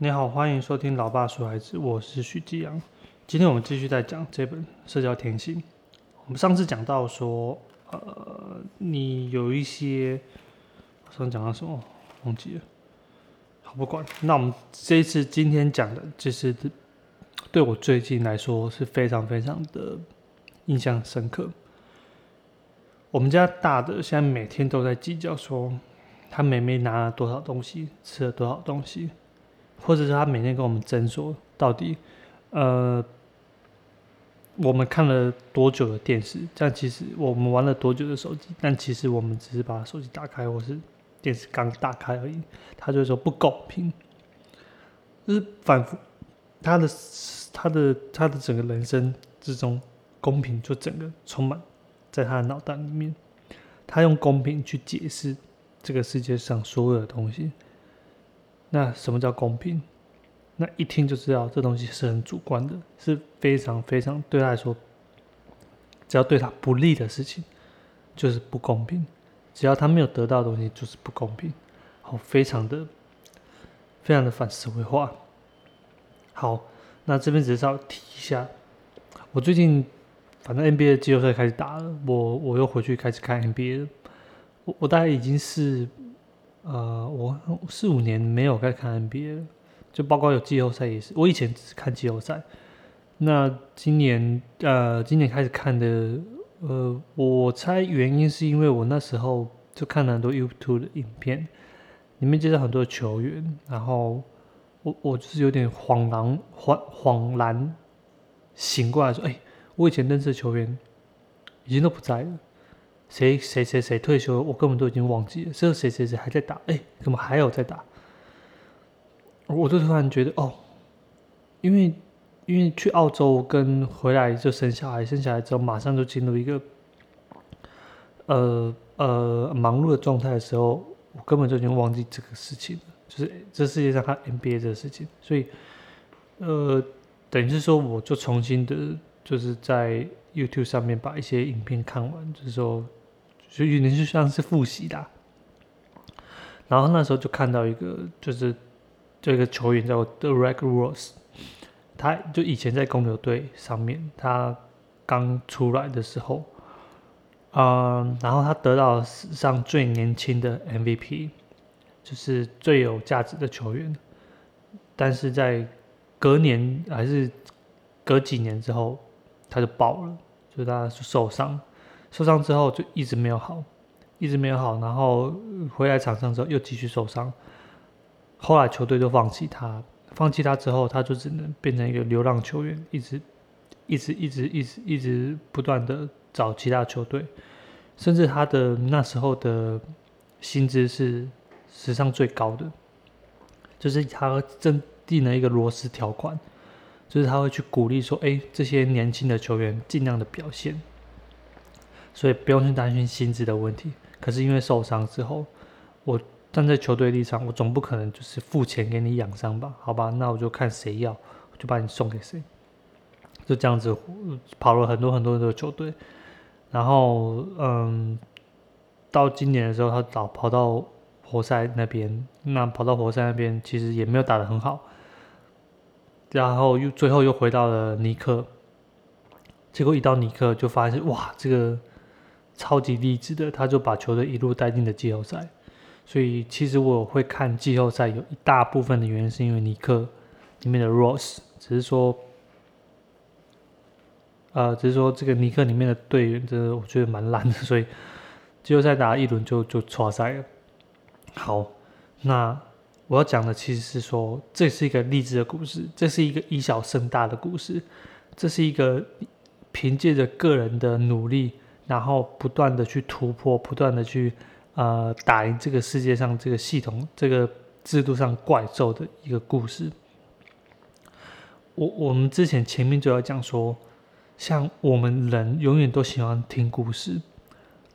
你好，欢迎收听《老爸说孩子》，我是许继阳。今天我们继续在讲这本《社交天性》。我们上次讲到说，呃，你有一些，上次讲到什么忘记了，好不管。那我们这一次今天讲的，就是对我最近来说是非常非常的印象深刻。我们家大的现在每天都在计较说，他每每拿了多少东西，吃了多少东西。或者是他每天跟我们争说，到底，呃，我们看了多久的电视？这样其实我们玩了多久的手机？但其实我们只是把手机打开，或是电视刚打开而已。他就说不公平，就是反复他的他的他的整个人生之中，公平就整个充满在他的脑袋里面。他用公平去解释这个世界上所有的东西。那什么叫公平？那一听就知道这东西是很主观的，是非常非常对他来说，只要对他不利的事情就是不公平，只要他没有得到的东西就是不公平。好，非常的非常的反社会化。好，那这边只是要提一下，我最近反正 NBA 的季后赛开始打了，我我又回去开始看 NBA 了，我我大概已经是。呃，我四五年没有再看 NBA 了，就包括有季后赛也是。我以前只是看季后赛，那今年呃，今年开始看的，呃，我猜原因是因为我那时候就看了很多 YouTube 的影片，里面介绍很多球员，然后我我就是有点恍然恍恍然醒过来说，哎，我以前认识的球员已经都不在了。谁谁谁谁退休，我根本都已经忘记了。这个谁谁谁还在打，哎，怎么还有在打？我就突然觉得，哦，因为因为去澳洲跟回来就生小孩，生小孩之后马上就进入一个呃呃忙碌的状态的时候，我根本就已经忘记这个事情了。就是这世界上还 NBA 这个事情，所以呃，等于是说，我就重新的，就是在 YouTube 上面把一些影片看完，就是说。所以你就像是复习的，然后那时候就看到一个，就是这个球员叫 Derek Rose，他就以前在公牛队上面，他刚出来的时候，嗯，然后他得到史上最年轻的 MVP，就是最有价值的球员，但是在隔年还是隔几年之后，他就爆了，就他受伤。受伤之后就一直没有好，一直没有好，然后回来场上之后又继续受伤，后来球队就放弃他，放弃他之后他就只能变成一个流浪球员，一直一直一直一直一直不断的找其他球队，甚至他的那时候的薪资是史上最高的，就是他正定了一个螺丝条款，就是他会去鼓励说，哎，这些年轻的球员尽量的表现。所以不用去担心薪资的问题。可是因为受伤之后，我站在球队立场，我总不可能就是付钱给你养伤吧？好吧，那我就看谁要，我就把你送给谁。就这样子跑了很多很多的球队，然后嗯，到今年的时候，他早跑到活塞那边，那跑到活塞那边其实也没有打得很好，然后又最后又回到了尼克，结果一到尼克就发现哇，这个。超级励志的，他就把球队一路带进了季后赛。所以其实我会看季后赛，有一大部分的原因是因为尼克里面的 Rose，只是说，呃，只是说这个尼克里面的队员，真的我觉得蛮烂的，所以季后赛打一轮就就错赛了。好，那我要讲的其实是说，这是一个励志的故事，这是一个以小胜大的故事，这是一个凭借着个人的努力。然后不断的去突破，不断的去，呃，打赢这个世界上这个系统、这个制度上怪兽的一个故事。我我们之前前面就要讲说，像我们人永远都喜欢听故事，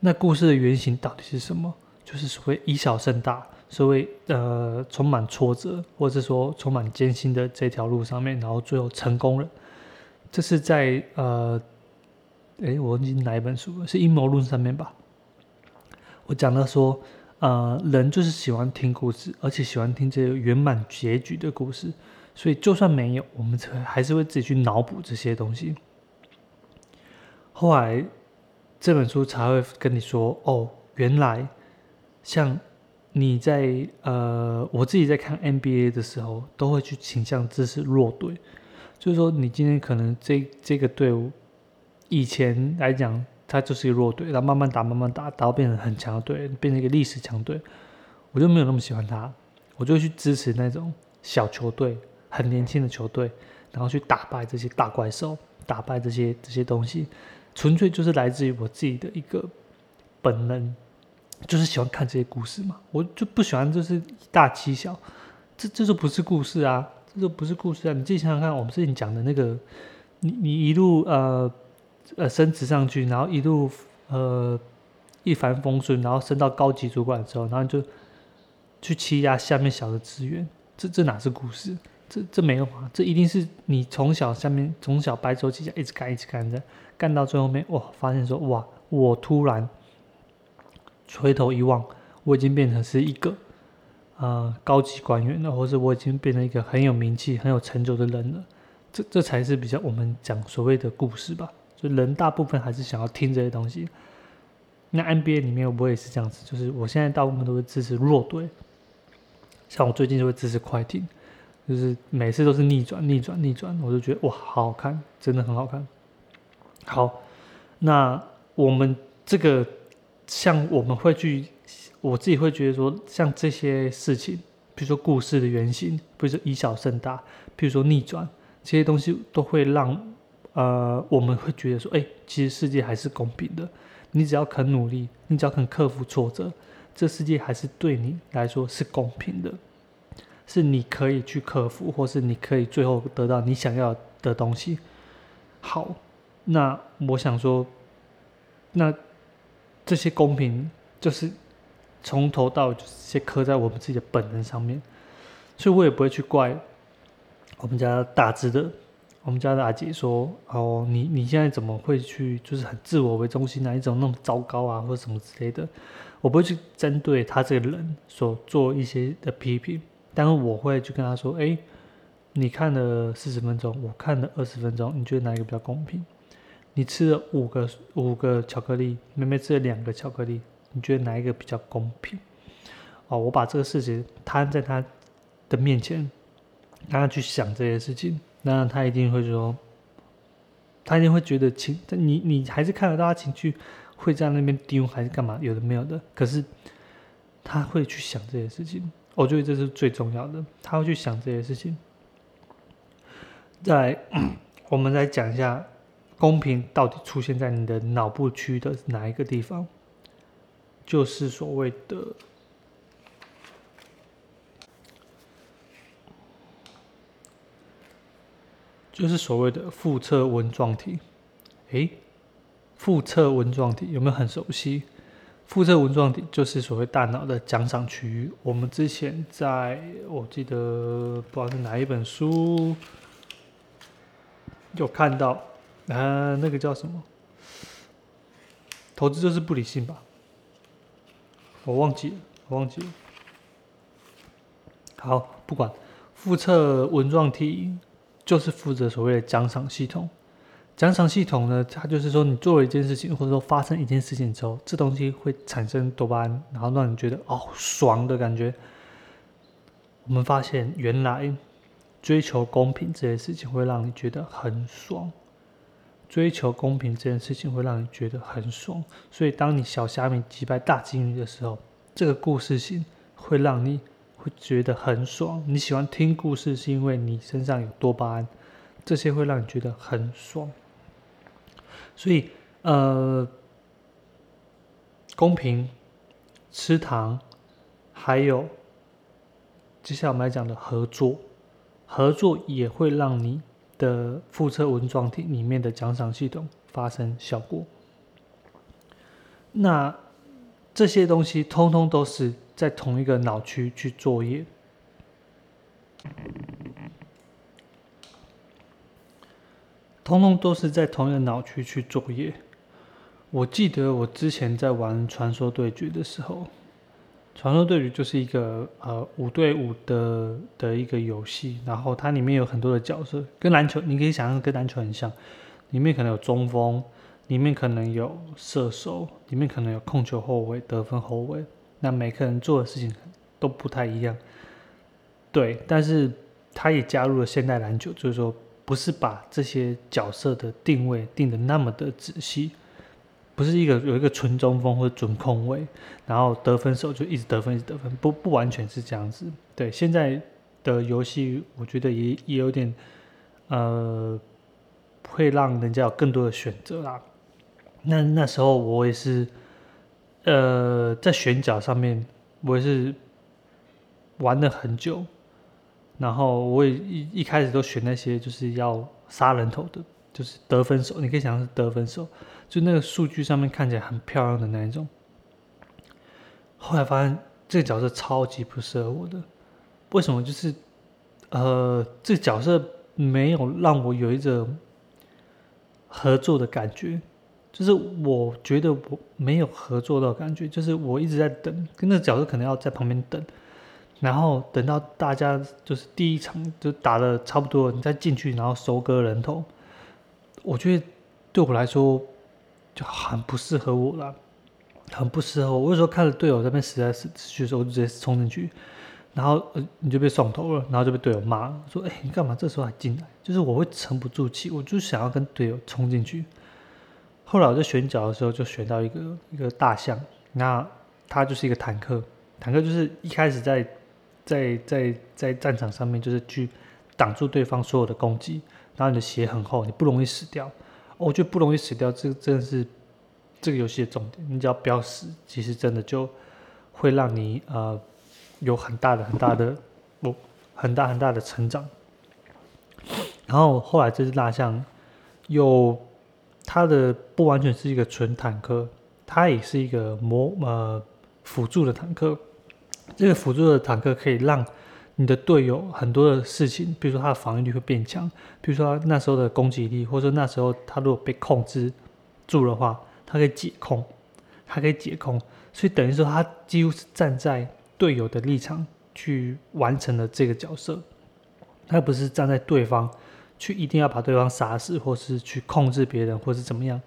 那故事的原型到底是什么？就是所谓以小胜大，所谓呃充满挫折，或者说充满艰辛的这条路上面，然后最后成功了。这是在呃。哎，我忘记哪一本书了，是阴谋论上面吧？我讲到说，呃，人就是喜欢听故事，而且喜欢听这个圆满结局的故事，所以就算没有，我们才还是会自己去脑补这些东西。后来这本书才会跟你说，哦，原来像你在呃，我自己在看 NBA 的时候，都会去倾向支持弱队，就是说你今天可能这这个队伍以前来讲。他就是一个弱队，然后慢慢打，慢慢打，打到变成很强的队，变成一个历史强队。我就没有那么喜欢他，我就去支持那种小球队、很年轻的球队，然后去打败这些大怪兽，打败这些这些东西，纯粹就是来自于我自己的一个本能，就是喜欢看这些故事嘛。我就不喜欢就是以大欺小，这这就不是故事啊，这就不是故事啊。你自己想想看，我们之前讲的那个，你你一路呃。呃，升职上去，然后一路呃一帆风顺，然后升到高级主管之后，然后就去欺压下面小的职员，这这哪是故事？这这没有啊，这一定是你从小下面从小白手起家，一直干一直干的，干到最后面哇，发现说哇，我突然回头一望，我已经变成是一个呃高级官员了，或者我已经变成一个很有名气、很有成就的人了，这这才是比较我们讲所谓的故事吧。人大部分还是想要听这些东西。那 NBA 里面我也是这样子，就是我现在大部分都会支持弱队，像我最近就会支持快艇，就是每次都是逆转、逆转、逆转，我就觉得哇，好好看，真的很好看。好，那我们这个像我们会去，我自己会觉得说，像这些事情，比如说故事的原型，比如说以小胜大，比如说逆转，这些东西都会让。呃，我们会觉得说，哎，其实世界还是公平的。你只要肯努力，你只要肯克服挫折，这世界还是对你来说是公平的，是你可以去克服，或是你可以最后得到你想要的东西。好，那我想说，那这些公平就是从头到尾就是刻在我们自己的本能上面，所以我也不会去怪我们家大只的。我们家的阿姐说：“哦，你你现在怎么会去，就是很自我为中心啊？一种那么糟糕啊，或者什么之类的。我不会去针对他这个人所做一些的批评，但是我会去跟他说：，哎，你看了四十分钟，我看了二十分钟，你觉得哪一个比较公平？你吃了五个五个巧克力，妹妹吃了两个巧克力，你觉得哪一个比较公平？哦，我把这个事情摊在他的面前，让他去想这些事情。”那他一定会说，他一定会觉得情，你你还是看得到他情绪会在那边丢还是干嘛？有的没有的，可是他会去想这些事情，我觉得这是最重要的。他会去想这些事情。再，我们来讲一下公平到底出现在你的脑部区的哪一个地方，就是所谓的。就是所谓的腹侧纹状体，诶，腹侧纹状体有没有很熟悉？腹侧纹状体就是所谓大脑的奖赏区域。我们之前在我记得不知道是哪一本书有看到，啊，那个叫什么？投资就是不理性吧？我忘记了，我忘记了。好，不管腹侧纹状体。就是负责所谓的奖赏系统。奖赏系统呢，它就是说，你做了一件事情，或者说发生一件事情之后，这东西会产生多巴胺，然后让你觉得哦爽的感觉。我们发现，原来追求公平这件事情会让你觉得很爽。追求公平这件事情会让你觉得很爽，所以当你小虾米击败大金鱼的时候，这个故事性会让你。会觉得很爽。你喜欢听故事，是因为你身上有多巴胺，这些会让你觉得很爽。所以，呃，公平、吃糖，还有接下来我们来讲的合作，合作也会让你的腹侧纹状体里面的奖赏系统发生效果。那这些东西通通都是。在同一个脑区去作业，通通都是在同一个脑区去作业。我记得我之前在玩传说对决的时候，传说对决就是一个呃五对五的的一个游戏，然后它里面有很多的角色，跟篮球你可以想象跟篮球很像，里面可能有中锋，里面可能有射手，里面可能有控球后卫、得分后卫，那每个人做的事情都不太一样。对，但是他也加入了现代篮球，就是说不是把这些角色的定位定的那么的仔细。不是一个有一个纯中锋或者准控位，然后得分手就一直得分一直得分，不不完全是这样子。对现在的游戏，我觉得也也有点，呃，会让人家有更多的选择啦。那那时候我也是，呃，在选角上面我也是玩了很久，然后我也一一开始都选那些就是要杀人头的，就是得分手，你可以想象是得分手。就那个数据上面看起来很漂亮的那一种，后来发现这个角色超级不适合我的，为什么？就是，呃，这个角色没有让我有一种合作的感觉，就是我觉得我没有合作的感觉，就是我一直在等，跟那个角色可能要在旁边等，然后等到大家就是第一场就打的差不多，你再进去然后收割人头，我觉得对我来说。就很不适合我了，很不适合我。我有时候看着队友在那边实在是去的时候，我就直接冲进去，然后呃你就被送头了，然后就被队友骂说：“哎，你干嘛这时候还进来？”就是我会沉不住气，我就想要跟队友冲进去。后来我在选角的时候就选到一个一个大象，那它就是一个坦克，坦克就是一开始在在在在战场上面就是去挡住对方所有的攻击，然后你的血很厚，你不容易死掉。我觉得不容易死掉，这真的是这个游戏的重点。你只要不要死，其实真的就会让你呃有很大的、很大的、不很大很大的成长。然后后来这只大象又它的不完全是一个纯坦克，它也是一个魔呃辅助的坦克。这个辅助的坦克可以让你的队友很多的事情，比如说他的防御力会变强，比如说他那时候的攻击力，或者说那时候他如果被控制住的话，他可以解控，他可以解控，所以等于说他几乎是站在队友的立场去完成了这个角色，他不是站在对方去一定要把对方杀死，或是去控制别人，或是怎么样，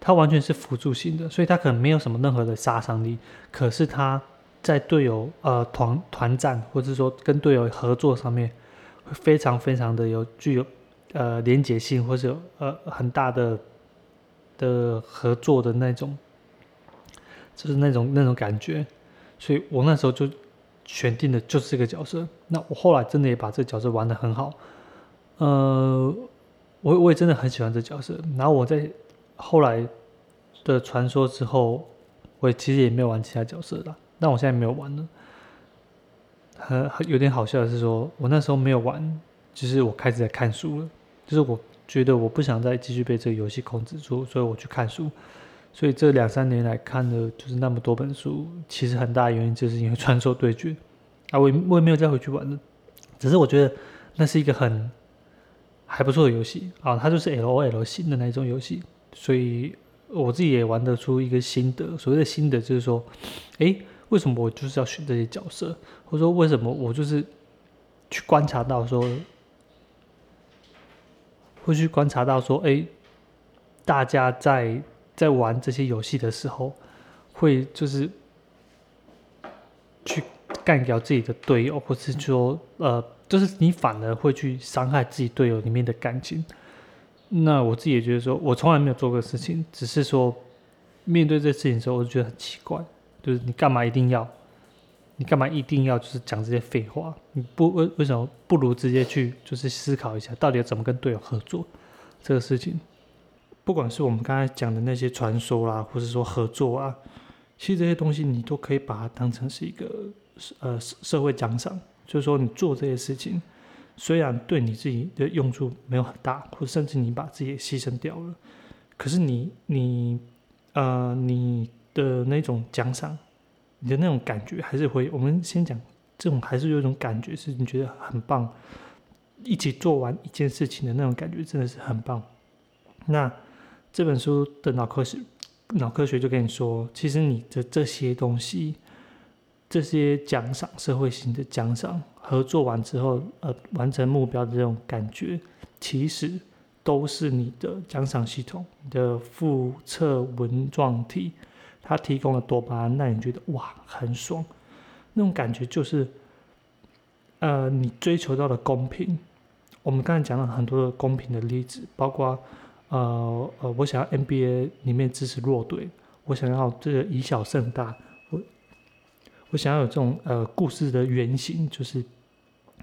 他完全是辅助性的，所以他可能没有什么任何的杀伤力，可是他。在队友呃团团战，或者说跟队友合作上面，会非常非常的有具有呃连结性，或者呃很大的的合作的那种，就是那种那种感觉。所以我那时候就选定的就是这个角色。那我后来真的也把这个角色玩的很好，呃，我我也真的很喜欢这角色。然后我在后来的传说之后，我其实也没有玩其他角色了。但我现在没有玩了，很很有点好笑的是，说我那时候没有玩，就是我开始在看书了，就是我觉得我不想再继续被这个游戏控制住，所以我去看书。所以这两三年来看的，就是那么多本书，其实很大原因就是因为传说对决啊，我我也没有再回去玩了，只是我觉得那是一个很还不错的游戏啊，它就是 L O L 型的那种游戏，所以我自己也玩得出一个心得。所谓的心得就是说，哎。为什么我就是要选这些角色，或者说为什么我就是去观察到说，会去观察到说，哎，大家在在玩这些游戏的时候，会就是去干掉自己的队友，或是说，呃，就是你反而会去伤害自己队友里面的感情。那我自己也觉得说，我从来没有做过事情，只是说面对这事情的时候，我就觉得很奇怪。就是你干嘛一定要？你干嘛一定要就是讲这些废话？你不为为什么不如直接去就是思考一下，到底要怎么跟队友合作这个事情？不管是我们刚才讲的那些传说啦，或者说合作啊，其实这些东西你都可以把它当成是一个呃社会奖赏。就是说你做这些事情，虽然对你自己的用处没有很大，或甚至你把自己牺牲掉了，可是你你呃你。的那种奖赏，你的那种感觉还是会。我们先讲这种，还是有一种感觉，是你觉得很棒，一起做完一件事情的那种感觉，真的是很棒。那这本书的脑科学，脑科学就跟你说，其实你的这些东西，这些奖赏，社会性的奖赏，合作完之后，呃，完成目标的这种感觉，其实都是你的奖赏系统，你的腹侧纹状体，它提供了多巴胺，让你觉得哇，很爽，那种感觉就是，呃，你追求到的公平。我们刚才讲了很多的公平的例子，包括，呃呃，我想要 NBA 里面支持弱队，我想要这个以小胜大。我想要有这种呃故事的原型，就是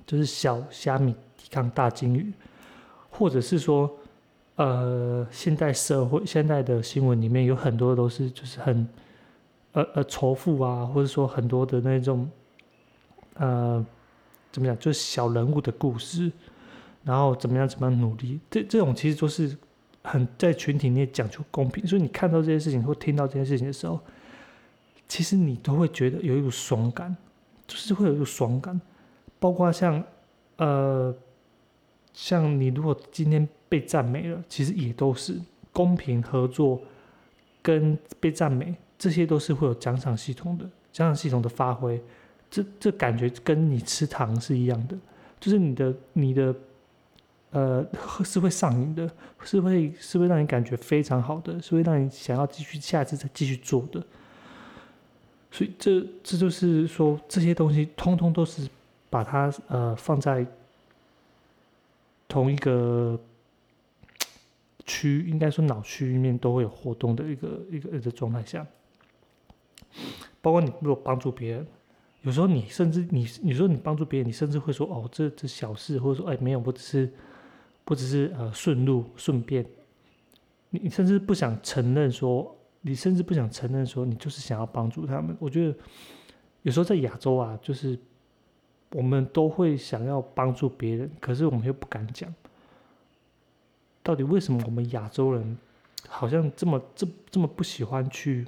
就是小虾米抵抗大鲸鱼，或者是说呃现代社会现代的新闻里面有很多都是就是很呃呃仇富啊，或者说很多的那种呃怎么讲，就是小人物的故事，然后怎么样怎么样努力，这这种其实都是很在群体内讲求公平，所以你看到这些事情或听到这件事情的时候。其实你都会觉得有一股爽感，就是会有一股爽感，包括像，呃，像你如果今天被赞美了，其实也都是。公平合作，跟被赞美，这些都是会有奖赏系统的，奖赏系统的发挥，这这感觉跟你吃糖是一样的，就是你的你的，呃，是会上瘾的，是会是会让你感觉非常好的，是会让你想要继续下一次再继续做的。所以这这就是说，这些东西通通都是把它呃放在同一个区，应该说脑区里面都会有活动的一个一个一个状态下。包括你如果帮助别人，有时候你甚至你你说你帮助别人，你甚至会说哦，这这小事，或者说哎没有，我只是不只是呃顺路顺便，你甚至不想承认说。你甚至不想承认说你就是想要帮助他们。我觉得有时候在亚洲啊，就是我们都会想要帮助别人，可是我们又不敢讲。到底为什么我们亚洲人好像这么这这么不喜欢去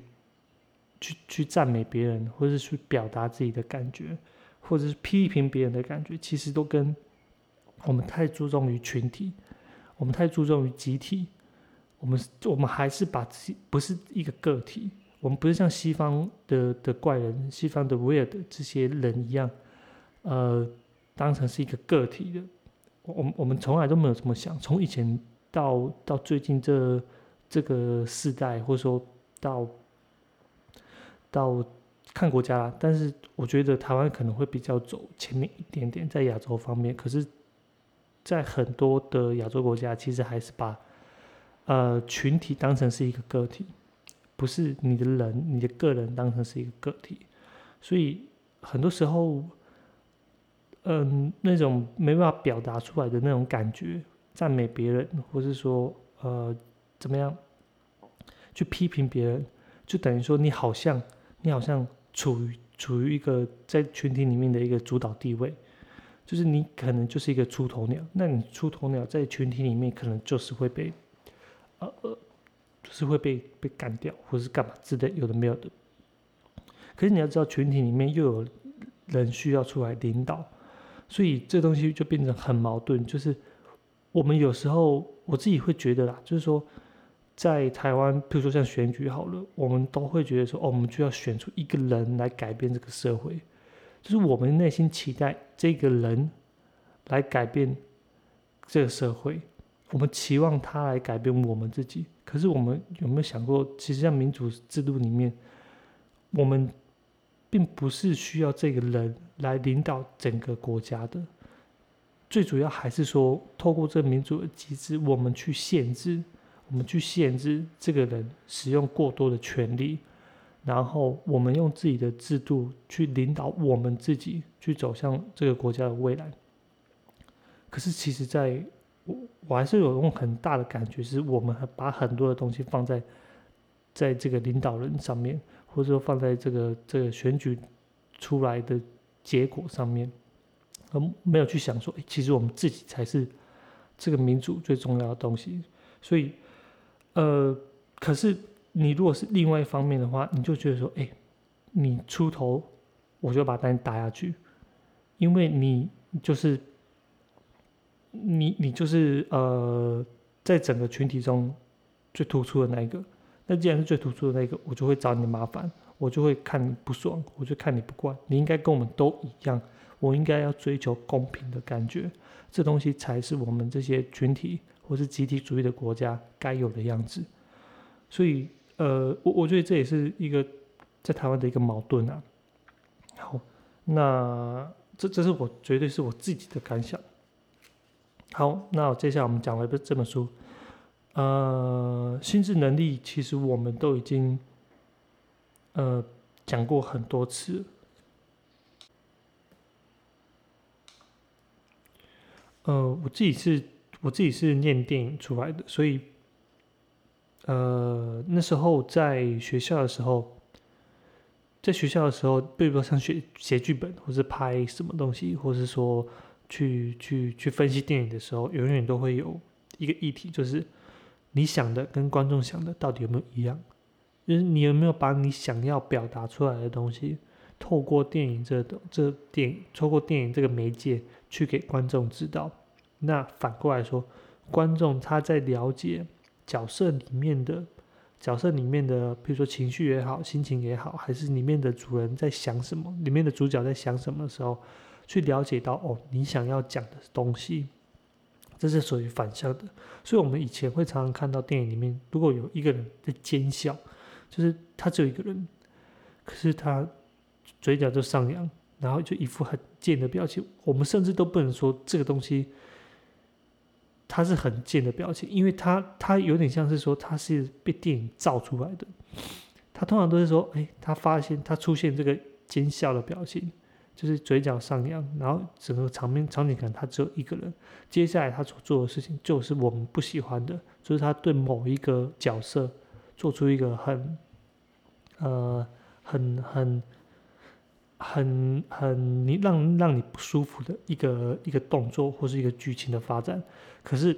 去去赞美别人，或者是去表达自己的感觉，或者是批评别人的感觉？其实都跟我们太注重于群体，我们太注重于集体。我们我们还是把自己不是一个个体，我们不是像西方的的怪人、西方的 weird 这些人一样，呃，当成是一个个体的。我们我们从来都没有这么想，从以前到到最近这这个世代，或者说到到看国家，但是我觉得台湾可能会比较走前面一点点，在亚洲方面，可是，在很多的亚洲国家，其实还是把。呃，群体当成是一个个体，不是你的人，你的个人当成是一个个体，所以很多时候，嗯，那种没办法表达出来的那种感觉，赞美别人，或是说呃怎么样，去批评别人，就等于说你好像你好像处于处于一个在群体里面的一个主导地位，就是你可能就是一个出头鸟，那你出头鸟在群体里面可能就是会被。呃呃，就是会被被干掉，或者是干嘛之类，有的没有的。可是你要知道，群体里面又有人需要出来领导，所以这东西就变成很矛盾。就是我们有时候我自己会觉得啦，就是说，在台湾，比如说像选举好了，我们都会觉得说，哦，我们就要选出一个人来改变这个社会，就是我们内心期待这个人来改变这个社会。我们期望他来改变我们自己，可是我们有没有想过，其实，在民主制度里面，我们并不是需要这个人来领导整个国家的。最主要还是说，透过这民主的机制，我们去限制，我们去限制这个人使用过多的权利，然后我们用自己的制度去领导我们自己，去走向这个国家的未来。可是，其实，在我我还是有种很大的感觉，是我们把很多的东西放在在这个领导人上面，或者说放在这个这个选举出来的结果上面，而没有去想说，哎，其实我们自己才是这个民主最重要的东西。所以，呃，可是你如果是另外一方面的话，你就觉得说，哎，你出头，我就把单打下去，因为你就是。你你就是呃，在整个群体中最突出的那一个。那既然是最突出的那个，我就会找你麻烦，我就会看你不爽，我就看你不惯。你应该跟我们都一样，我应该要追求公平的感觉，这东西才是我们这些群体或是集体主义的国家该有的样子。所以，呃，我我觉得这也是一个在台湾的一个矛盾啊。好，那这这是我绝对是我自己的感想。好，那接下来我们讲了这本书，呃，心智能力其实我们都已经呃讲过很多次。呃，我自己是我自己是念电影出来的，所以。呃，那时候在学校的时候，在学校的时候，比如说像写写剧本，或是拍什么东西，或是说去去去分析电影的时候，永远都会有一个议题，就是你想的跟观众想的到底有没有一样？就是你有没有把你想要表达出来的东西，透过电影这这电影，透过电影这个媒介去给观众知道？那反过来说，观众他在了解。角色里面的角色里面的，比如说情绪也好，心情也好，还是里面的主人在想什么，里面的主角在想什么的时候，去了解到哦，你想要讲的东西，这是属于反向的。所以，我们以前会常常看到电影里面，如果有一个人在奸笑，就是他只有一个人，可是他嘴角就上扬，然后就一副很贱的表情。我们甚至都不能说这个东西。他是很贱的表情，因为他他有点像是说他是被电影造出来的。他通常都是说，哎，他发现他出现这个奸笑的表情，就是嘴角上扬，然后整个场面场景感他只有一个人。接下来他所做的事情就是我们不喜欢的，就是他对某一个角色做出一个很呃很很。很很你让让你不舒服的一个一个动作或是一个剧情的发展，可是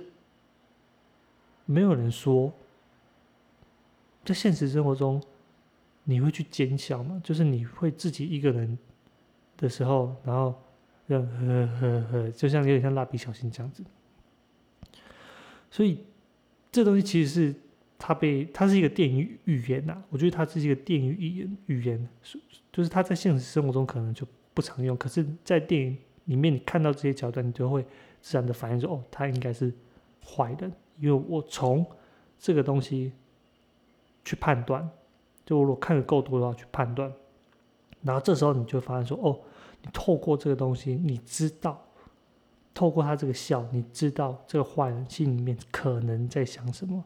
没有人说，在现实生活中你会去奸笑吗？就是你会自己一个人的时候，然后呵呵呵呵，就像有点像蜡笔小新这样子。所以这东西其实是它被它是一个电影语言呐，我觉得它是一个电影语言语言。就是它在现实生活中可能就不常用，可是，在电影里面你看到这些桥段，你就会自然的反应说：“哦，他应该是坏的。”因为我从这个东西去判断，就我如果看的够多的话去判断，然后这时候你就发现说：“哦，你透过这个东西，你知道，透过他这个笑，你知道这个坏人心里面可能在想什么，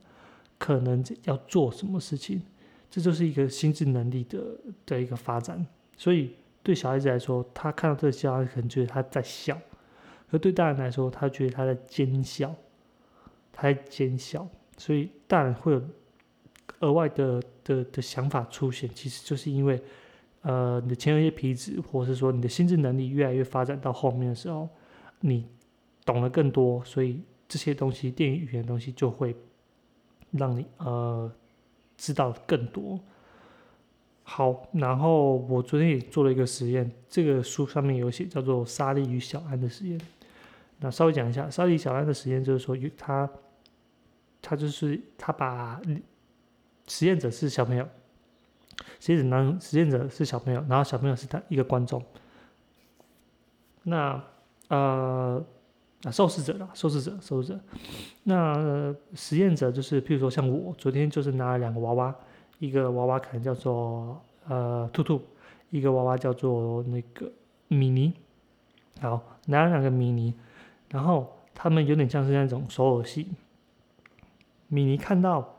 可能要做什么事情。”这就是一个心智能力的的一个发展，所以对小孩子来说，他看到这个笑，他可能觉得他在笑；而对大人来说，他觉得他在奸笑，他在奸笑。所以大人会有额外的的的想法出现，其实就是因为，呃，你的前额叶皮质，或是说你的心智能力越来越发展到后面的时候，你懂得更多，所以这些东西，电影语言的东西就会让你呃。知道更多。好，然后我昨天也做了一个实验，这个书上面有写叫做沙利与小安的实验。那稍微讲一下，沙利小安的实验就是说，他他就是他把实验者是小朋友，实验者男实验者是小朋友，然后小朋友是他一个观众。那呃。啊，受试者啦，受试者，受试者。那实验者就是，譬如说像我，昨天就是拿了两个娃娃，一个娃娃可能叫做呃兔兔，一个娃娃叫做那个米妮。好，拿了两个米妮，然后他们有点像是那种手偶戏。米妮看到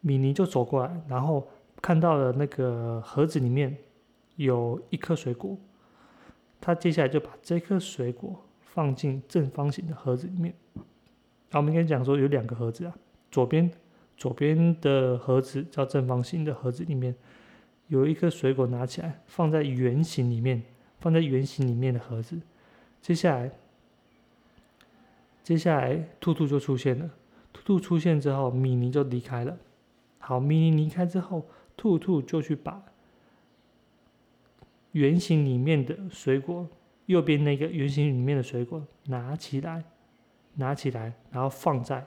米妮就走过来，然后看到了那个盒子里面有一颗水果，他接下来就把这颗水果。放进正方形的盒子里面。好，我们跟你讲说有两个盒子啊，左边左边的盒子叫正方形的盒子里面有一颗水果，拿起来放在圆形里面，放在圆形里面的盒子。接下来，接下来兔兔就出现了。兔兔出现之后，米妮就离开了。好，米妮离开之后，兔兔就去把圆形里面的水果。右边那个圆形里面的水果拿起来，拿起来，然后放在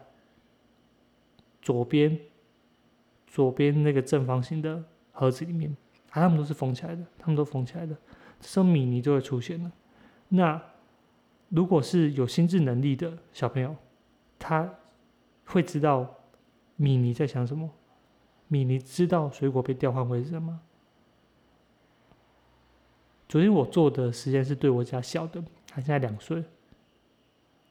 左边，左边那个正方形的盒子里面。啊，他们都是封起来的，他们都封起来的，这时候米妮就会出现了。那如果是有心智能力的小朋友，他会知道米妮在想什么。米妮知道水果被调换位置了吗？昨天我做的实验是对我家小的，他现在两岁，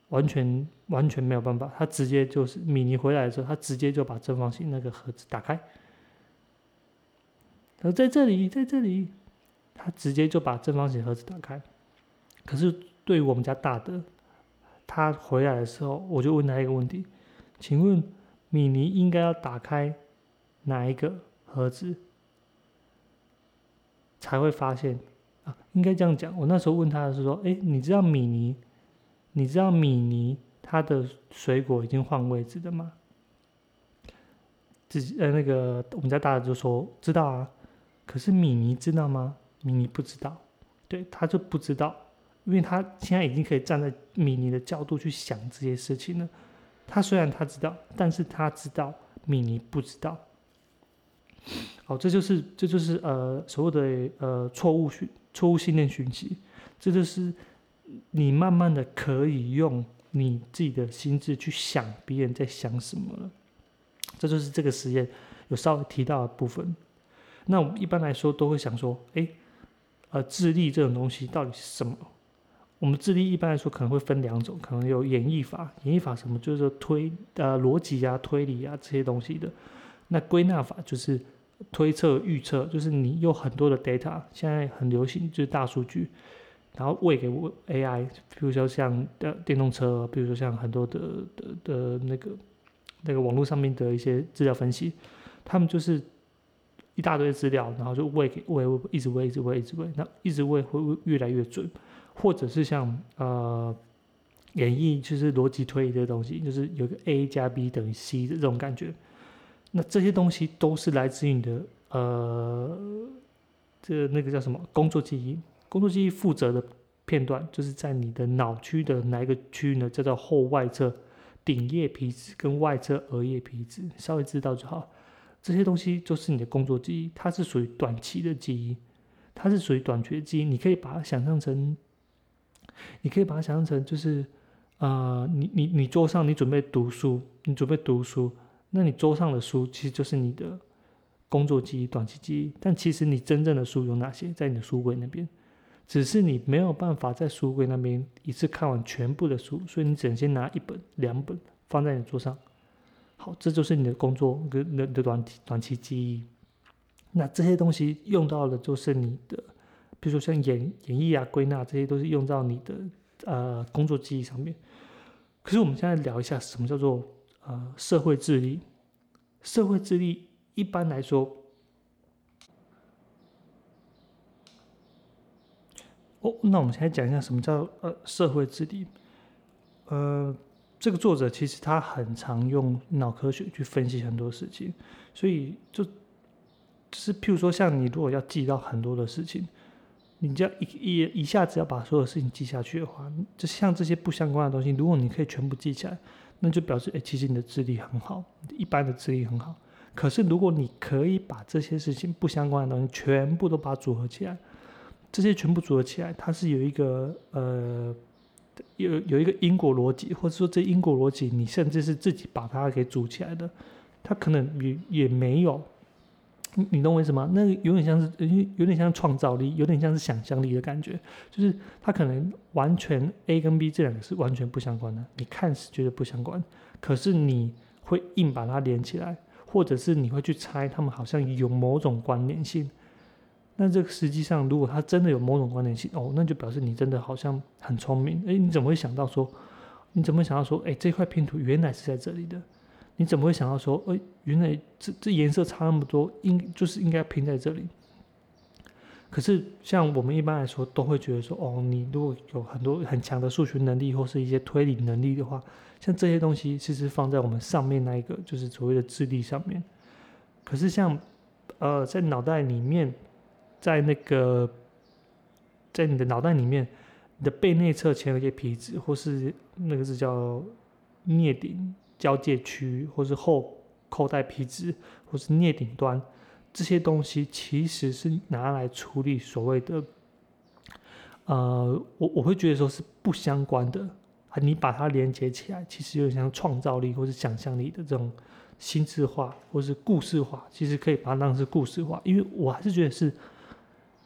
完全完全没有办法。他直接就是米妮回来的时候，他直接就把正方形那个盒子打开。他说在这里，在这里，他直接就把正方形盒子打开。可是对于我们家大的，他回来的时候，我就问他一个问题：请问米妮应该要打开哪一个盒子，才会发现啊？应该这样讲。我那时候问他的是说：哎，你知道米妮，你知道米妮它的水果已经换位置的吗？自己呃，那个我们家大的就说知道啊。可是米妮知道吗？米妮不知道，对，他就不知道，因为他现在已经可以站在米妮的角度去想这些事情了。他虽然他知道，但是他知道米妮不知道。好，这就是这就是呃所谓的呃错误讯错误信念讯息，这就是你慢慢的可以用你自己的心智去想别人在想什么了。这就是这个实验有稍微提到的部分。那我们一般来说都会想说，哎，呃，智力这种东西到底是什么？我们智力一般来说可能会分两种，可能有演绎法，演绎法什么就是推呃逻辑啊、推理啊这些东西的。那归纳法就是推测、预测，就是你有很多的 data，现在很流行就是大数据，然后喂给 AI，比如说像的电动车，比如说像很多的的的那个那个网络上面的一些资料分析，他们就是。一大堆资料，然后就喂给喂喂，一直喂，一直喂，一直喂，那一直喂会越来越准，或者是像呃演绎，就是逻辑推理这些东西，就是有个 A 加 B 等于 C 的这种感觉。那这些东西都是来自于你的呃，这那个叫什么工作记忆？工作记忆负责的片段，就是在你的脑区的哪一个区域呢？叫做后外侧顶叶皮质跟外侧额叶皮质，稍微知道就好。这些东西就是你的工作记忆，它是属于短期的记忆，它是属于短缺记忆。你可以把它想象成，你可以把它想象成，就是，呃，你你你桌上你准备读书，你准备读书，那你桌上的书其实就是你的工作记忆、短期记忆。但其实你真正的书有哪些，在你的书柜那边，只是你没有办法在书柜那边一次看完全部的书，所以你只能先拿一本、两本放在你桌上。好，这就是你的工作跟的的短短期记忆。那这些东西用到的，就是你的，比如说像演演绎啊、归纳，这些都是用到你的呃工作记忆上面。可是我们现在聊一下，什么叫做呃社会智力？社会智力一般来说，哦，那我们现在讲一下什么叫呃社会智力，呃。这个作者其实他很常用脑科学去分析很多事情，所以就就是譬如说，像你如果要记到很多的事情，你就要一一一下子要把所有事情记下去的话，就像这些不相关的东西，如果你可以全部记起来，那就表示哎，其实你的智力很好，一般的智力很好。可是如果你可以把这些事情不相关的东西全部都把它组合起来，这些全部组合起来，它是有一个呃。有有一个因果逻辑，或者说这因果逻辑，你甚至是自己把它给组起来的，它可能也也没有，你你懂我意思吗？那有点像是有点像创造力，有点像是想象力的感觉，就是它可能完全 A 跟 B 这两个是完全不相关的，你看似觉得不相关，可是你会硬把它连起来，或者是你会去猜他们好像有某种关联性。那这个实际上，如果它真的有某种关联性哦，那就表示你真的好像很聪明。诶，你怎么会想到说？你怎么会想到说？诶，这块拼图原来是在这里的？你怎么会想到说？诶，原来这这颜色差那么多，应就是应该拼在这里。可是像我们一般来说，都会觉得说，哦，你如果有很多很强的数学能力或是一些推理能力的话，像这些东西其实放在我们上面那一个，就是所谓的智力上面。可是像呃，在脑袋里面。在那个，在你的脑袋里面，你的背内侧前额叶皮质，或是那个是叫颞顶交界区，或是后扣带皮质，或是颞顶端这些东西其实是拿来处理所谓的，呃，我我会觉得说是不相关的啊，你把它连接起来，其实有点像创造力或是想象力的这种心智化或是故事化，其实可以把它当成故事化，因为我还是觉得是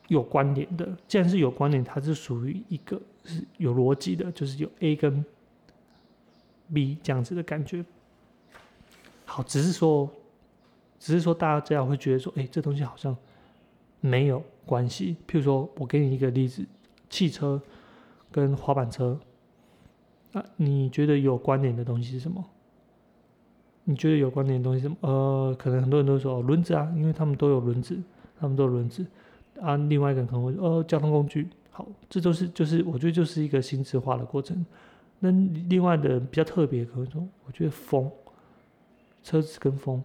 有关联的。既然是有关联，它是属于一个是有逻辑的，就是有 A 跟 B 这样子的感觉。好，只是说。只是说，大家这样会觉得说，哎，这东西好像没有关系。譬如说，我给你一个例子，汽车跟滑板车，那你觉得有关联的东西是什么？你觉得有关联的东西什么？呃，可能很多人都说轮子啊，因为他们都有轮子，他们都有轮子啊。另外一个人可能会说呃，交通工具。好，这都是就是我觉得就是一个心智化的过程。那另外的比较特别，可能说，我觉得风，车子跟风。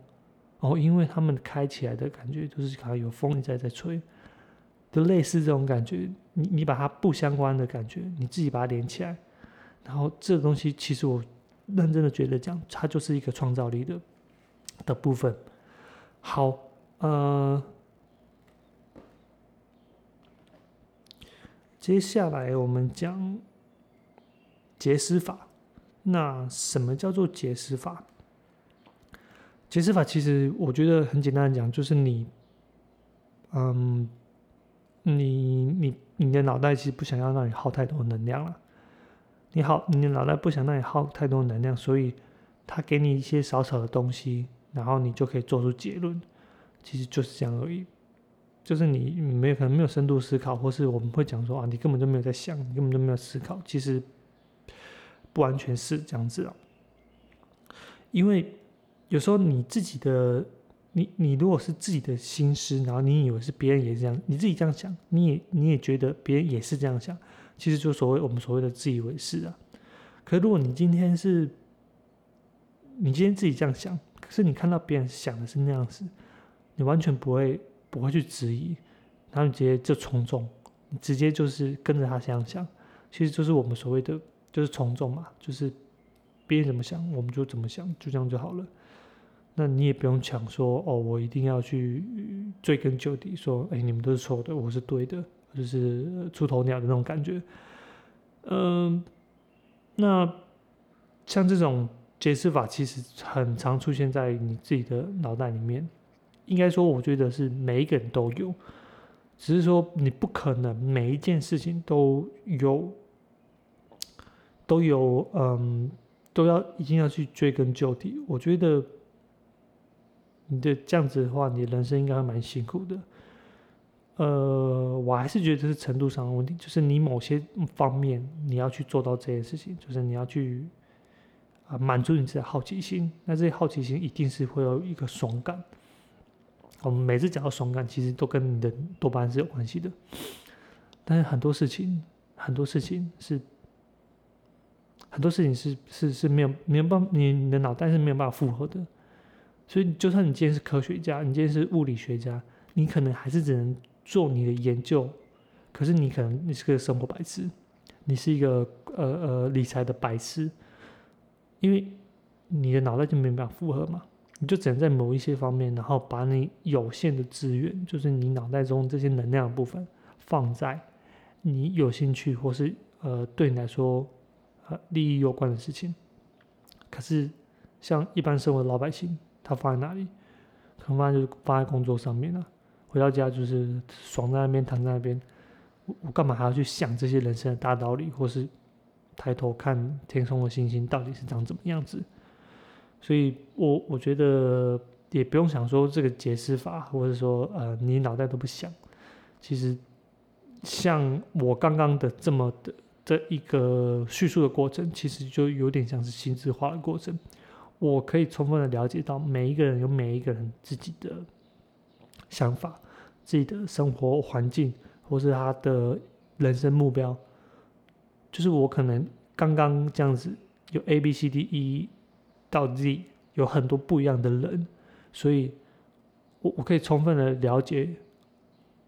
哦，因为他们开起来的感觉就是好像有风在在吹，就类似这种感觉。你你把它不相关的感觉，你自己把它连起来，然后这个东西其实我认真的觉得讲，它就是一个创造力的的部分。好，呃，接下来我们讲结思法。那什么叫做结思法？解释法其实我觉得很简单的讲，就是你，嗯，你你你的脑袋其实不想要让你耗太多能量了，你好，你的脑袋不想让你耗太多能量，所以他给你一些少少的东西，然后你就可以做出结论，其实就是这样而已，就是你没有可能没有深度思考，或是我们会讲说啊，你根本就没有在想，你根本就没有思考，其实不完全是这样子啊，因为。有时候你自己的，你你如果是自己的心思，然后你以为是别人也是这样，你自己这样想，你也你也觉得别人也是这样想，其实就所谓我们所谓的自以为是啊。可如果你今天是，你今天自己这样想，可是你看到别人想的是那样子，你完全不会不会去质疑，然后你直接就从众，你直接就是跟着他这样想，其实就是我们所谓的就是从众嘛，就是别人怎么想我们就怎么想，就这样就好了。那你也不用抢说哦，我一定要去追根究底，说哎，你们都是错的，我是对的，就是出头鸟的那种感觉。嗯，那像这种解释法，其实很常出现在你自己的脑袋里面。应该说，我觉得是每一个人都有，只是说你不可能每一件事情都有，都有嗯，都要一定要去追根究底。我觉得。你的这样子的话，你的人生应该蛮辛苦的。呃，我还是觉得这是程度上的问题，就是你某些方面你要去做到这件事情，就是你要去啊满足你自己的好奇心。那这些好奇心一定是会有一个爽感。我们每次讲到爽感，其实都跟你的多巴胺是有关系的。但是很多事情，很多事情是很多事情是是是没有没有办法，你你的脑袋是没有办法复合的。所以，就算你今天是科学家，你今天是物理学家，你可能还是只能做你的研究。可是，你可能你是个生活白痴，你是一个呃呃理财的白痴，因为你的脑袋就没办法负荷嘛。你就只能在某一些方面，然后把你有限的资源，就是你脑袋中这些能量的部分，放在你有兴趣或是呃对你来说利益有关的事情。可是，像一般生活的老百姓。他放在哪里？可能放在就是放在工作上面了。回到家就是爽在那边，躺在那边。我我干嘛还要去想这些人生的大道理，或是抬头看天空的星星到底是长怎么样子？所以，我我觉得也不用想说这个解释法，或者说呃，你脑袋都不想。其实，像我刚刚的这么的这一个叙述的过程，其实就有点像是心智化的过程。我可以充分的了解到每一个人有每一个人自己的想法、自己的生活环境，或是他的人生目标。就是我可能刚刚这样子有 A、B、C、D、E 到 Z，有很多不一样的人，所以我我可以充分的了解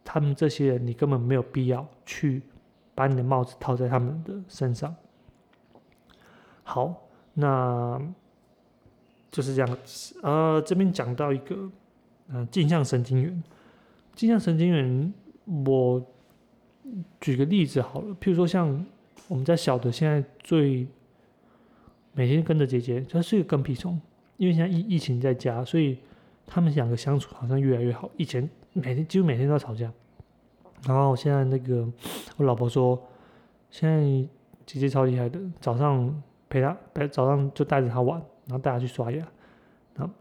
他们这些人，你根本没有必要去把你的帽子套在他们的身上。好，那。就是这样，呃，这边讲到一个，嗯，镜像神经元，镜像神经元，我举个例子好了，譬如说像我们家小的现在最每天跟着姐姐，它是一个跟屁虫，因为现在疫疫情在家，所以他们两个相处好像越来越好。以前每天几乎每天都要吵架，然后现在那个我老婆说，现在姐姐超厉害的，早上陪她，早上就带着她玩，然后带她去刷牙。然后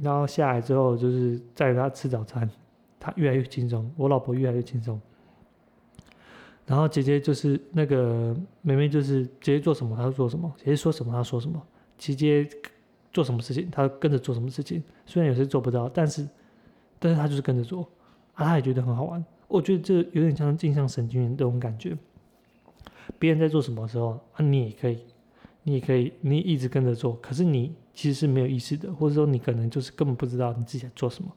然后下来之后，就是载他吃早餐，她越来越轻松，我老婆越来越轻松。然后姐姐就是那个妹妹，就是姐姐做什么，她就做什么；姐姐说什么，她说什么。姐姐做什么事情，她跟着做什么事情。虽然有些做不到，但是，但是她就是跟着做，啊，她也觉得很好玩。我觉得这有点像镜像神经元这种感觉。别人在做什么时候，啊，你也可以，你也可以，你一直跟着做，可是你。其实是没有意识的，或者说你可能就是根本不知道你自己在做什么。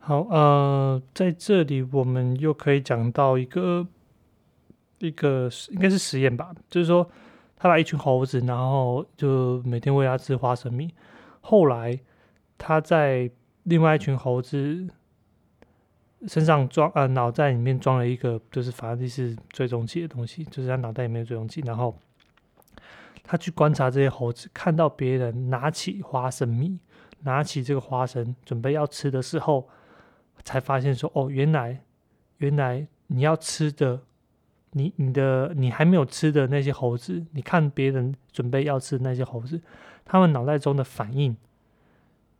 好，呃，在这里我们又可以讲到一个一个应该是实验吧，就是说他把一群猴子，然后就每天喂它吃花生米。后来他在另外一群猴子身上装呃脑袋里面装了一个就是反正是追踪器的东西，就是他脑袋里面有追踪器，然后。他去观察这些猴子，看到别人拿起花生米，拿起这个花生准备要吃的时候，才发现说：“哦，原来，原来你要吃的，你你的你还没有吃的那些猴子，你看别人准备要吃那些猴子，他们脑袋中的反应，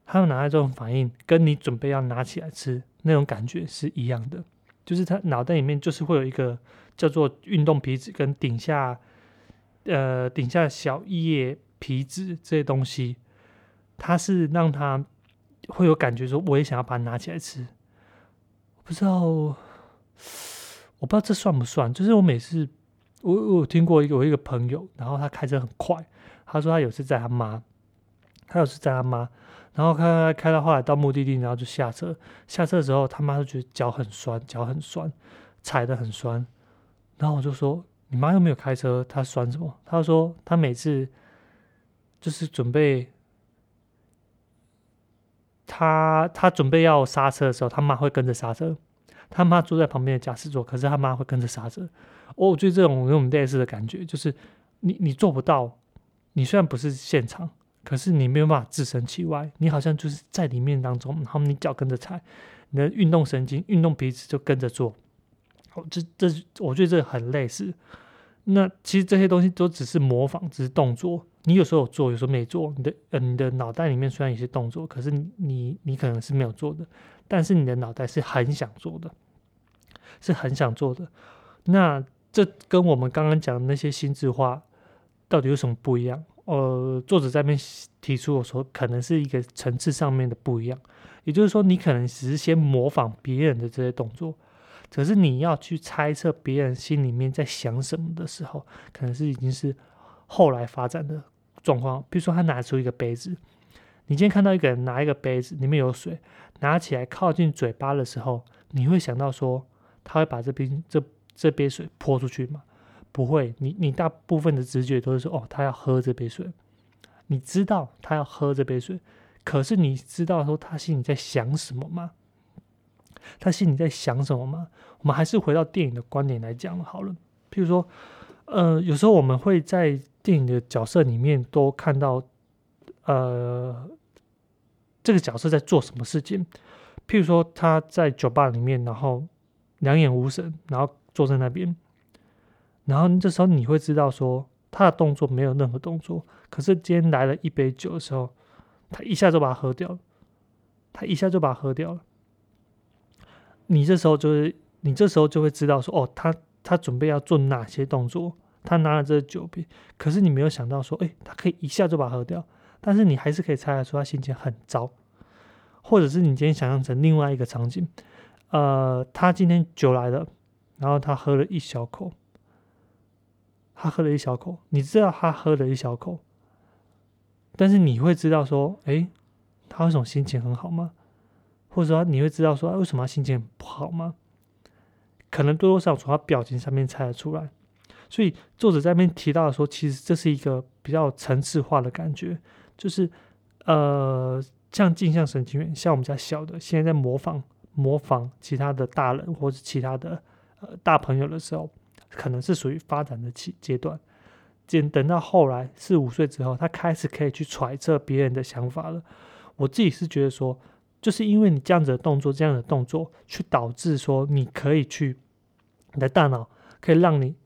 他们脑袋中的反应跟你准备要拿起来吃那种感觉是一样的，就是他脑袋里面就是会有一个叫做运动皮质跟顶下。”呃，顶下小叶皮质这些东西，它是让他会有感觉，说我也想要把它拿起来吃。不知道，我不知道这算不算？就是我每次，我我听过一个我一个朋友，然后他开车很快，他说他有次载他妈，他有次载他妈，然后开开开到后来到目的地，然后就下车，下车的时候他妈就觉得脚很酸，脚很酸，踩的很酸，然后我就说。你妈又没有开车，她酸什么？她说她每次就是准备，她她准备要刹车的时候，他妈会跟着刹车。他妈坐在旁边的驾驶座，可是他妈会跟着刹车。我觉得这种有种类似的感觉，就是你你做不到，你虽然不是现场，可是你没有办法置身其外，你好像就是在里面当中，然后你脚跟着踩，你的运动神经、运动鼻子就跟着做。这这，我觉得这很类似。那其实这些东西都只是模仿，只是动作。你有时候有做，有时候没做。你的呃，你的脑袋里面虽然有些动作，可是你你可能是没有做的，但是你的脑袋是很想做的，是很想做的。那这跟我们刚刚讲的那些心智化到底有什么不一样？呃，作者在那边提出我说，可能是一个层次上面的不一样。也就是说，你可能只是先模仿别人的这些动作。可是你要去猜测别人心里面在想什么的时候，可能是已经是后来发展的状况。比如说，他拿出一个杯子，你今天看到一个人拿一个杯子，里面有水，拿起来靠近嘴巴的时候，你会想到说他会把这杯这这杯水泼出去吗？不会，你你大部分的直觉都是说，哦，他要喝这杯水。你知道他要喝这杯水，可是你知道说他心里在想什么吗？他心里在想什么吗？我们还是回到电影的观点来讲好了。譬如说，呃，有时候我们会在电影的角色里面都看到，呃，这个角色在做什么事情。譬如说，他在酒吧里面，然后两眼无神，然后坐在那边，然后这时候你会知道说，他的动作没有任何动作，可是今天来了一杯酒的时候，他一下就把它喝掉了，他一下就把它喝掉了。你这时候就是，你这时候就会知道说，哦，他他准备要做哪些动作，他拿了这酒杯，可是你没有想到说，哎，他可以一下就把它喝掉，但是你还是可以猜得出他心情很糟，或者是你今天想象成另外一个场景，呃，他今天酒来了，然后他喝了一小口，他喝了一小口，你知道他喝了一小口，但是你会知道说，哎，他为什么心情很好吗？或者说你会知道说为什么他心情不好吗？可能多多少少从他表情上面猜得出来。所以作者在那边提到说，其实这是一个比较层次化的感觉，就是呃，像镜像神经元，像我们家小的，现在在模仿模仿其他的大人或者其他的呃大朋友的时候，可能是属于发展的期阶段。等等到后来四五岁之后，他开始可以去揣测别人的想法了。我自己是觉得说，就是因为你这样子的动作，这样的动作，去导致说你可以去你的大脑可以让你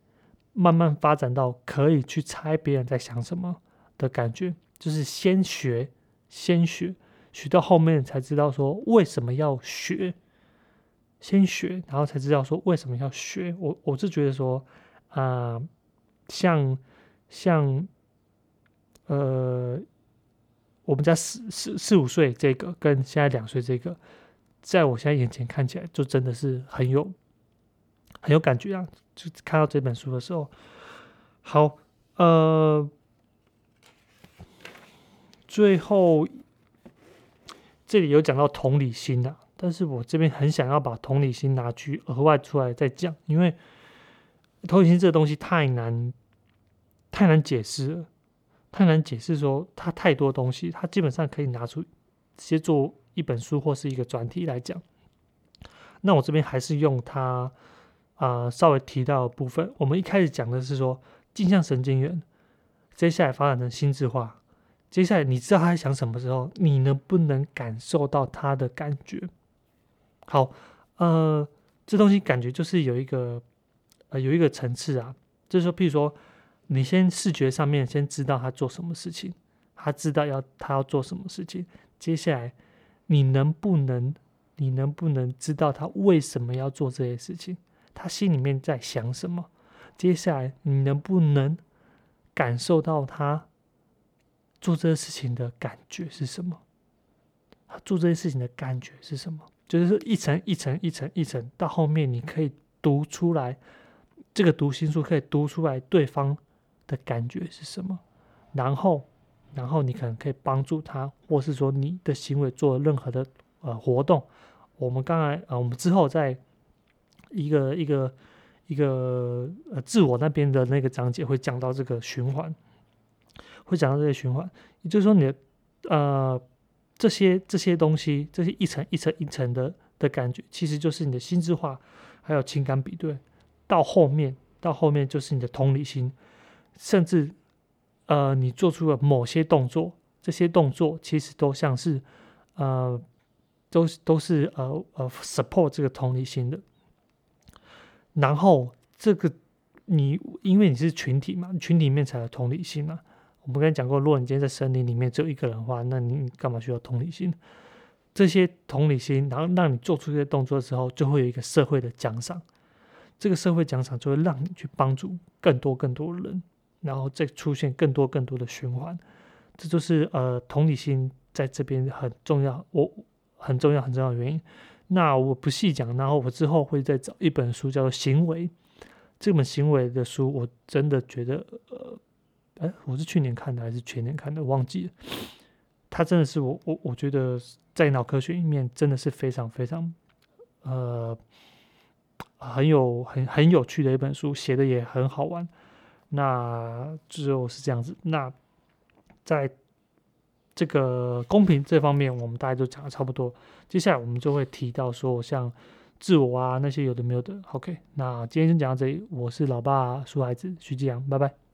慢慢发展到可以去猜别人在想什么的感觉，就是先学，先学，学到后面才知道说为什么要学，先学，然后才知道说为什么要学。我我是觉得说，啊，像。像，呃，我们家四四四五岁这个跟现在两岁这个，在我现在眼前看起来就真的是很有很有感觉啊！就看到这本书的时候，好，呃，最后这里有讲到同理心啊，但是我这边很想要把同理心拿去额外出来再讲，因为同理心这个东西太难。太难解释了，太难解释。说它太多东西，它基本上可以拿出直接做一本书或是一个专题来讲。那我这边还是用它啊稍微提到的部分。我们一开始讲的是说镜像神经元，接下来发展成心智化。接下来你知道他在想什么时候，你能不能感受到他的感觉？好，呃，这东西感觉就是有一个呃有一个层次啊，就是说，譬如说。你先视觉上面先知道他做什么事情，他知道要他要做什么事情。接下来，你能不能你能不能知道他为什么要做这些事情？他心里面在想什么？接下来，你能不能感受到他做这些事情的感觉是什么？他做这些事情的感觉是什么？就是一层一层一层一层，到后面你可以读出来，这个读心术可以读出来对方。的感觉是什么？然后，然后你可能可以帮助他，或是说你的行为做任何的呃活动。我们刚才呃，我们之后在一个一个一个呃自我那边的那个章节会讲到这个循环，会讲到这些循环。也就是说，你的呃这些这些东西，这些一层一层一层的的感觉，其实就是你的心智化，还有情感比对。到后面，到后面就是你的同理心。甚至，呃，你做出了某些动作，这些动作其实都像是，呃，都都是呃呃 support 这个同理心的。然后这个你因为你是群体嘛，群体里面才有同理心嘛。我们刚才讲过，如果你今天在森林里面只有一个人的话，那你干嘛需要同理心？这些同理心，然后让你做出这些动作的时候，就会有一个社会的奖赏。这个社会奖赏就会让你去帮助更多更多人。然后再出现更多更多的循环，这就是呃同理心在这边很重要，我很重要很重要的原因。那我不细讲，然后我之后会再找一本书叫做《行为》，这本行为的书我真的觉得呃，哎，我是去年看的还是前年看的，忘记了。它真的是我我我觉得在脑科学里面真的是非常非常呃很有很很有趣的一本书，写的也很好玩。那最后是这样子。那在这个公平这方面，我们大家都讲的差不多。接下来我们就会提到说，像自我啊那些有的没有的。OK，那今天先讲到这里。我是老爸，书孩子徐继阳，拜拜。